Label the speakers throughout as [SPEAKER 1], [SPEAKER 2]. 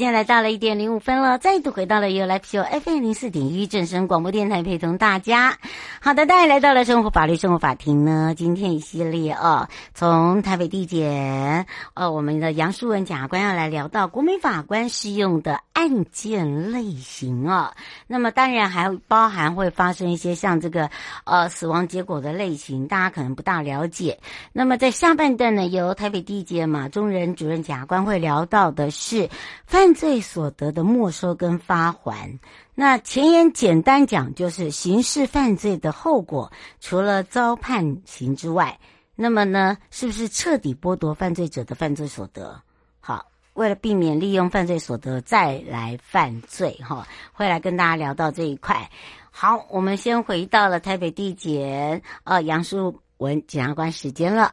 [SPEAKER 1] 现在来到了一点零五分了，再度回到了由来皮友 FM 零四点一正声广播电台，陪同大家。好的，大家来到了生活法律生活法庭呢，今天一系列哦，从台北地检呃，我们的杨淑文检察官要来聊到国民法官适用的案件类型啊、那么当然还包含会发生一些像这个呃死亡结果的类型，大家可能不大了解。那么在下半段呢，由台北地检马中仁主任检察官会聊到的是。犯罪所得的没收跟发还，那前言简单讲就是刑事犯罪的后果，除了遭判刑之外，那么呢，是不是彻底剥夺犯罪者的犯罪所得？好，为了避免利用犯罪所得再来犯罪，哈，会来跟大家聊到这一块。好，我们先回到了台北地检，呃，杨淑文检察官时间了。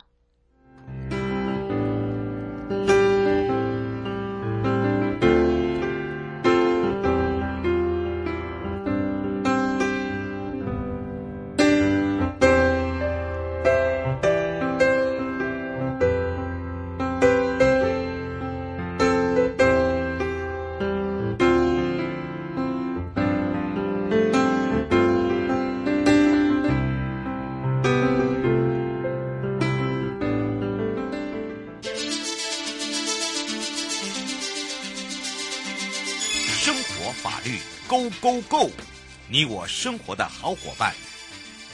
[SPEAKER 2] Go Go，你我生活的好伙伴，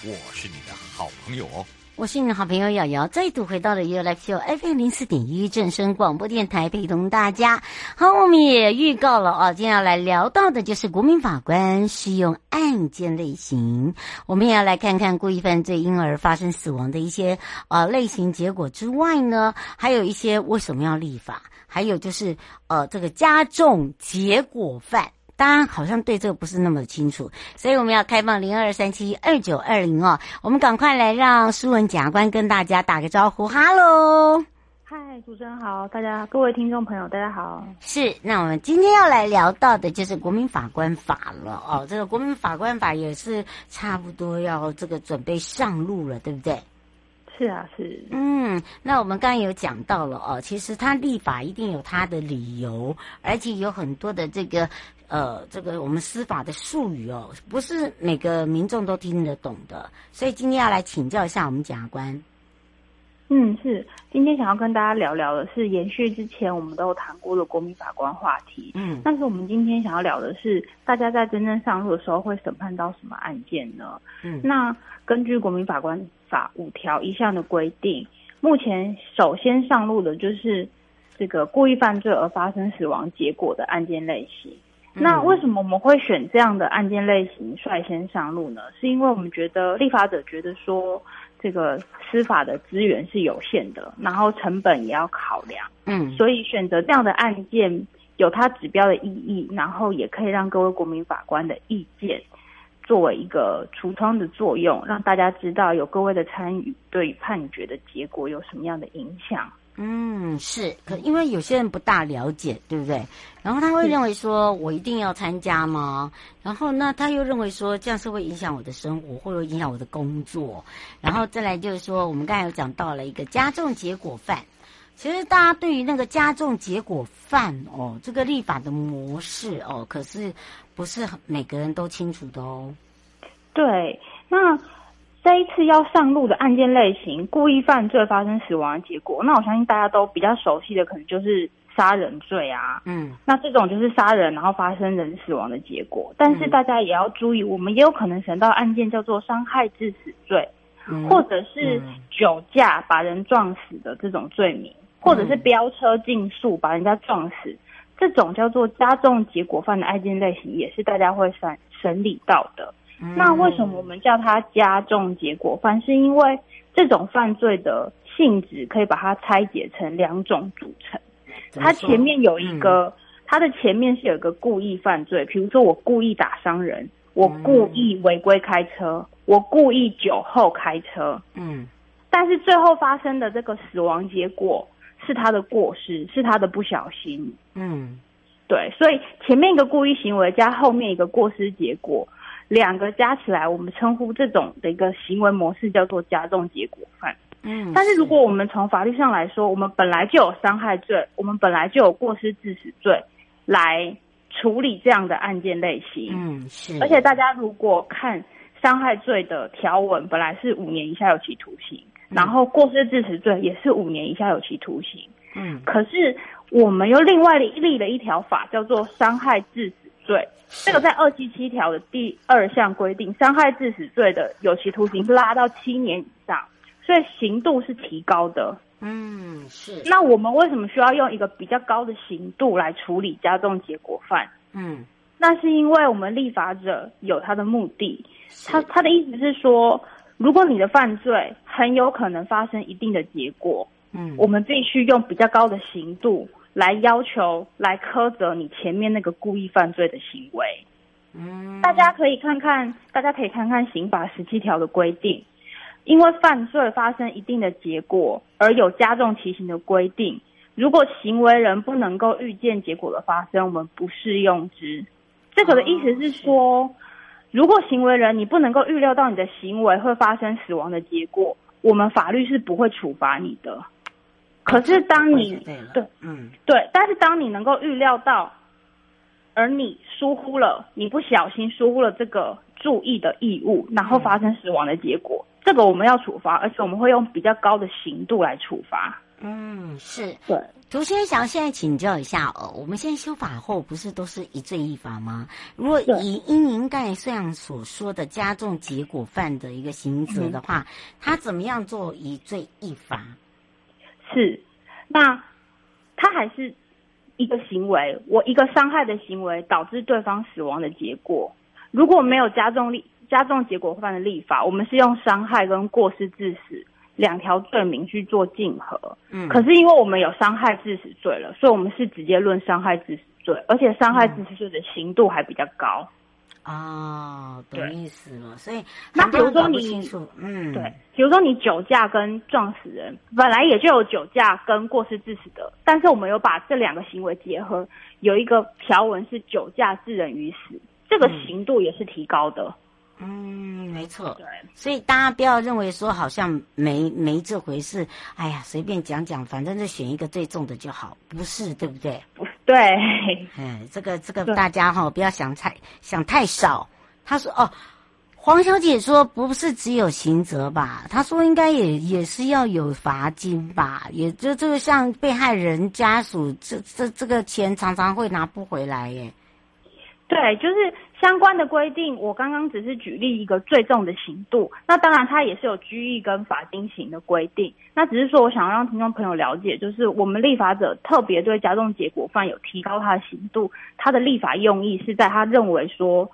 [SPEAKER 2] 我是你的好朋友哦。
[SPEAKER 1] 我是你的好朋友瑶瑶，再度回到了 U Live Show FM 零四点一正声广播电台，陪同大家。好，我们也预告了啊，今天要来聊到的就是国民法官适用案件类型。我们也要来看看故意犯罪婴儿发生死亡的一些呃类型结果之外呢，还有一些为什么要立法，还有就是呃这个加重结果犯。大家好像对这个不是那么清楚，所以我们要开放零二三七二九二零哦。我们赶快来让苏文检察官跟大家打个招呼，哈喽，
[SPEAKER 3] 嗨，主持人好，大家各位听众朋友，大家好。
[SPEAKER 1] 是，那我们今天要来聊到的就是国民法官法了哦。这个国民法官法也是差不多要这个准备上路了，对不对？
[SPEAKER 3] 是啊，是。
[SPEAKER 1] 嗯，那我们刚刚有讲到了哦，其实他立法一定有他的理由，而且有很多的这个呃，这个我们司法的术语哦，不是每个民众都听得懂的，所以今天要来请教一下我们检察官。
[SPEAKER 3] 嗯，是。今天想要跟大家聊聊的是延续之前我们都有谈过的国民法官话题。嗯，但是我们今天想要聊的是，大家在真正上路的时候会审判到什么案件呢？嗯，那根据国民法官法五条一项的规定，目前首先上路的就是这个故意犯罪而发生死亡结果的案件类型。嗯。那为什么我们会选这样的案件类型率先上路呢？是因为我们觉得立法者觉得说。这个司法的资源是有限的，然后成本也要考量，嗯，所以选择这样的案件有它指标的意义，然后也可以让各位国民法官的意见作为一个橱窗的作用，让大家知道有各位的参与对判决的结果有什么样的影响。
[SPEAKER 1] 嗯，是，可因为有些人不大了解，对不对？然后他会认为说，我一定要参加吗？然后那他又认为说，这样是会影响我的生活，会不会影响我的工作？然后再来就是说，我们刚才有讲到了一个加重结果犯。其实大家对于那个加重结果犯哦，这个立法的模式哦，可是不是每个人都清楚的哦。
[SPEAKER 3] 对，那。这一次要上路的案件类型，故意犯罪发生死亡的结果，那我相信大家都比较熟悉的，可能就是杀人罪啊。嗯，那这种就是杀人然后发生人死亡的结果。但是大家也要注意，我们也有可能审到案件叫做伤害致死罪，嗯、或者是酒驾把人撞死的这种罪名，嗯、或者是飙车竞速把人家撞死，这种叫做加重结果犯的案件类型，也是大家会审审理到的。那为什么我们叫它加重结果犯？是因为这种犯罪的性质可以把它拆解成两种组成。它前面有一个，它的前面是有一个故意犯罪，比如说我故意打伤人，我故意违规开车，我故意酒后开车。嗯。但是最后发生的这个死亡结果是他的过失，是他的不小心。嗯。对，所以前面一个故意行为加后面一个过失结果。两个加起来，我们称呼这种的一个行为模式叫做加重结果犯。嗯，但是如果我们从法律上来说，我们本来就有伤害罪，我们本来就有过失致死罪来处理这样的案件类型。嗯，是。而且大家如果看伤害罪的条文，本来是五年以下有期徒刑，嗯，然后过失致死罪也是五年以下有期徒刑。嗯，可是我们又另外立了一条法，叫做伤害致死罪。这个在二七七条的第二项规定，伤害致死罪的有期徒刑拉到七年以上，所以刑度是提高的。嗯，是。那我们为什么需要用一个比较高的刑度来处理加重结果犯？嗯，那是因为我们立法者有他的目的，他他的意思是说，如果你的犯罪很有可能发生一定的结果，嗯，我们必须用比较高的刑度。来要求来苛责你前面那个故意犯罪的行为，嗯，大家可以看看，大家可以看看刑法十七条的规定，因为犯罪发生一定的结果而有加重其刑的规定。如果行为人不能够预见结果的发生，我们不适用之。这个的意思是说，如果行为人你不能够预料到你的行为会发生死亡的结果，我们法律是不会处罚你的。可是当你对，嗯，对，但是当你能够预料到，而你疏忽了，你不小心疏忽了这个注意的义务，然后发生死亡的结果，嗯、这个我们要处罚，而且我们会用比较高的刑度来处罚。嗯，是。对，
[SPEAKER 1] 涂先生，现在请教一下哦，我们现在修法后不是都是一罪一罚吗？如果以因您刚才这样所说的加重结果犯的一个刑责的话，他、嗯、怎么样做一罪一罚？
[SPEAKER 3] 是，那他还是一个行为，我一个伤害的行为导致对方死亡的结果。如果没有加重立加重结果犯的立法，我们是用伤害跟过失致死两条罪名去做竞合。嗯，可是因为我们有伤害致死罪了，所以我们是直接论伤害致死罪，而且伤害致死罪的刑度还比较高。
[SPEAKER 1] 哦，懂意思了。所以
[SPEAKER 3] 那比如说你
[SPEAKER 1] 嗯，
[SPEAKER 3] 对，比如说你酒驾跟撞死人，本来也就有酒驾跟过失致死的，但是我们有把这两个行为结合，有一个条文是酒驾致人于死，这个刑度也是提高的。
[SPEAKER 1] 嗯，没错。
[SPEAKER 3] 对，
[SPEAKER 1] 所以大家不要认为说好像没没这回事，哎呀，随便讲讲，反正就选一个最重的就好，不是对不对？
[SPEAKER 3] 不对，
[SPEAKER 1] 哎，这个这个大家哈、哦、不要想太想太少。他说哦，黄小姐说不是只有刑责吧？他说应该也也是要有罚金吧？也就这个像被害人家属，这这这个钱常常会拿不回来耶。
[SPEAKER 3] 对，就是。相关的规定，我刚刚只是举例一个最重的刑度，那当然它也是有拘役跟罚金刑的规定。那只是说，我想要让听众朋友了解，就是我们立法者特别对加重结果犯有提高他的刑度，他的立法用意是在他认为说，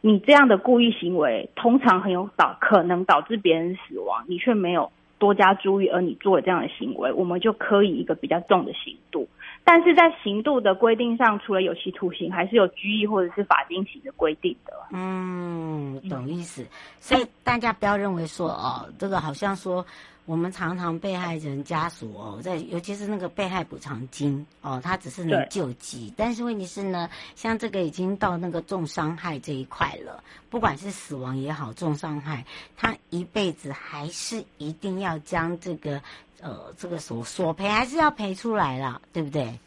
[SPEAKER 3] 你这样的故意行为通常很有导可能导致别人死亡，你却没有多加注意，而你做了这样的行为，我们就可以一个比较重的刑度。但是在刑度的规定上，除了有期徒刑，还是有拘役或者是罚金刑的规定的。
[SPEAKER 1] 嗯，懂意思。所以大家不要认为说哦，这个好像说。我们常常被害人家属哦，在尤其是那个被害补偿金哦，他只是能救济，但是问题是呢，像这个已经到那个重伤害这一块了，不管是死亡也好，重伤害，他一辈子还是一定要将这个呃这个所索赔还是要赔出来了，对不对？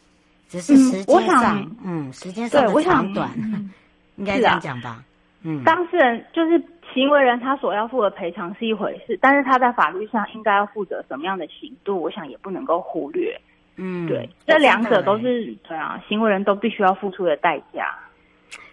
[SPEAKER 1] 只是时间上，嗯，嗯，时间上的长短，应该这样讲吧？嗯，
[SPEAKER 3] 当事人就是。行为人他所要负的赔偿是一回事，但是他在法律上应该要负责什么样的刑度，我想也不能够忽略。
[SPEAKER 1] 嗯，
[SPEAKER 3] 对，这两者都是对啊，行为人都必须要付出的代价。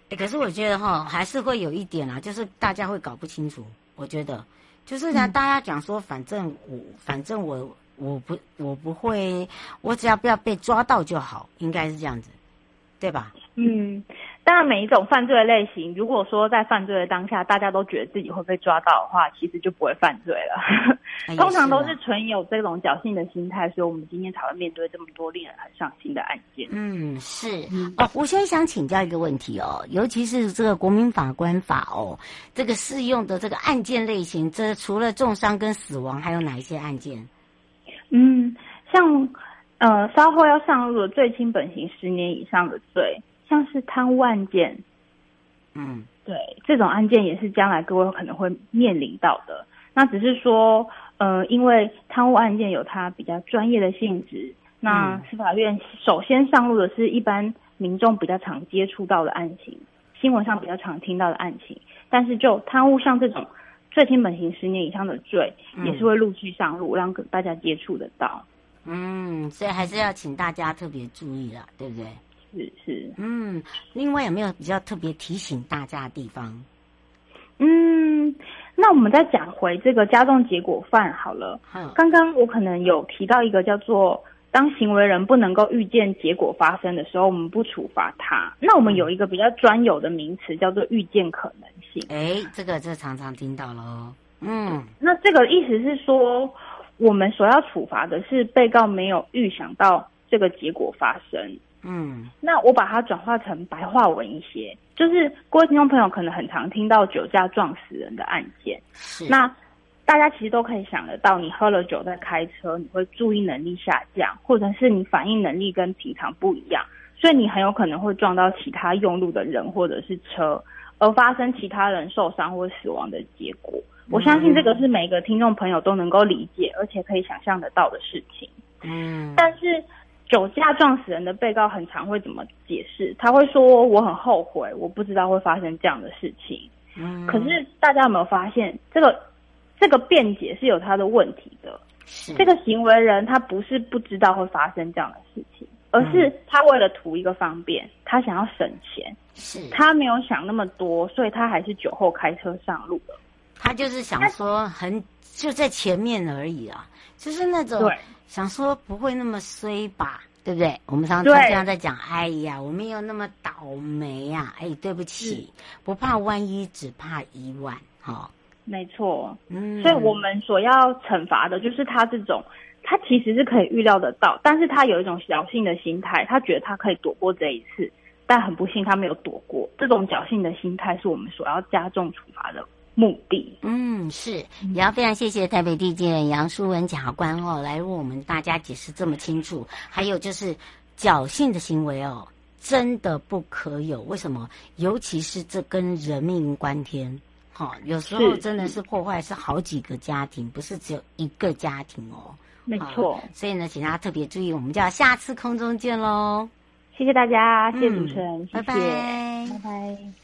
[SPEAKER 1] 欸，可是我觉得哈，还是会有一点啊，就是大家会搞不清楚。我觉得，就是呢，大家讲说，反正我，反正我，我不，我不会，我只要不要被抓到就好，应该是这样子，对吧？
[SPEAKER 3] 嗯。当然，每一种犯罪的类型，如果说在犯罪的当下，大家都觉得自己会被抓到的话，其实就不会犯罪了。通常都是存有这种侥幸的心态，所以我们今天才会面对这么多令人很伤心的案件。
[SPEAKER 1] 嗯，是。哦，我现在想请教一个问题哦，尤其是这个国民法官法哦，这个适用的这个案件类型，这除了重伤跟死亡，还有哪一些案件？
[SPEAKER 3] 嗯，像呃，稍后要上路的最轻本刑十年以上的罪。像是贪污案件，
[SPEAKER 1] 嗯，
[SPEAKER 3] 对，这种案件也是将来各位可能会面临到的。那只是说，呃，因为贪污案件有它比较专业的性质，那司法院首先上路的是一般民众比较常接触到的案情，新闻上比较常听到的案情。但是就贪污像这种最轻本刑十年以上的罪，也是会陆续上路，让大家接触得到。
[SPEAKER 1] 嗯，所以还是要请大家特别注意了，对不对？
[SPEAKER 3] 是是，
[SPEAKER 1] 嗯，另外有没有比较特别提醒大家的地方？
[SPEAKER 3] 嗯，那我们再讲回这个加重结果犯好了。
[SPEAKER 1] 嗯，
[SPEAKER 3] 刚刚我可能有提到一个叫做，当行为人不能够预见结果发生的时候，我们不处罚他。那我们有一个比较专有的名词叫做预见可能性。
[SPEAKER 1] 哎，这个这常常听到喽。嗯，
[SPEAKER 3] 那这个意思是说，我们所要处罚的是被告没有预想到这个结果发生。
[SPEAKER 1] 嗯，
[SPEAKER 3] 那我把它转化成白话文一些，就是各位听众朋友可能很常听到酒驾撞死人的案件，
[SPEAKER 1] 是。
[SPEAKER 3] 那大家其实都可以想得到，你喝了酒在开车，你会注意能力下降，或者是你反应能力跟平常不一样，所以你很有可能会撞到其他用路的人或者是车，而发生其他人受伤或死亡的结果。我相信这个是每个听众朋友都能够理解，而且可以想象得到的事情。
[SPEAKER 1] 嗯，
[SPEAKER 3] 但是。酒驾撞死人的被告很常会怎么解释？他会说：“我很后悔，我不知道会发生这样的事情。”
[SPEAKER 1] 嗯，
[SPEAKER 3] 可是大家有没有发现，这个这个辩解是有他的问题的。
[SPEAKER 1] 是
[SPEAKER 3] 这个行为人他不是不知道会发生这样的事情，而是他为了图一个方便，他想要省钱，
[SPEAKER 1] 是
[SPEAKER 3] 他没有想那么多，所以他还是酒后开车上路了。
[SPEAKER 1] 他就是想说很就在前面而已啊，就是那种。
[SPEAKER 3] 对。
[SPEAKER 1] 想说不会那么衰吧，对不对？我们常常这样在讲，哎呀，我没有那么倒霉呀，哎，对不起，不怕万一，只怕一万，哈，
[SPEAKER 3] 没错，
[SPEAKER 1] 嗯，
[SPEAKER 3] 所以我们所要惩罚的就是他这种，他其实是可以预料得到，但是他有一种侥幸的心态，他觉得他可以躲过这一次，但很不幸他没有躲过。这种侥幸的心态是我们所要加重处罚的目的。
[SPEAKER 1] 嗯，是，也要非常谢谢台北地检杨淑文检察官哦，来为我们大家解释这么清楚。还有就是侥幸的行为哦，真的不可有。为什么？尤其是这跟人命关天。好、哦，有时候真的是破坏是好几个家庭，不是只有一个家庭哦。
[SPEAKER 3] 没错，
[SPEAKER 1] 所以呢，请大家特别注意，我们就要下次空中见喽。
[SPEAKER 3] 谢谢大家，谢谢主持人，
[SPEAKER 1] 嗯、拜拜，
[SPEAKER 3] 拜拜。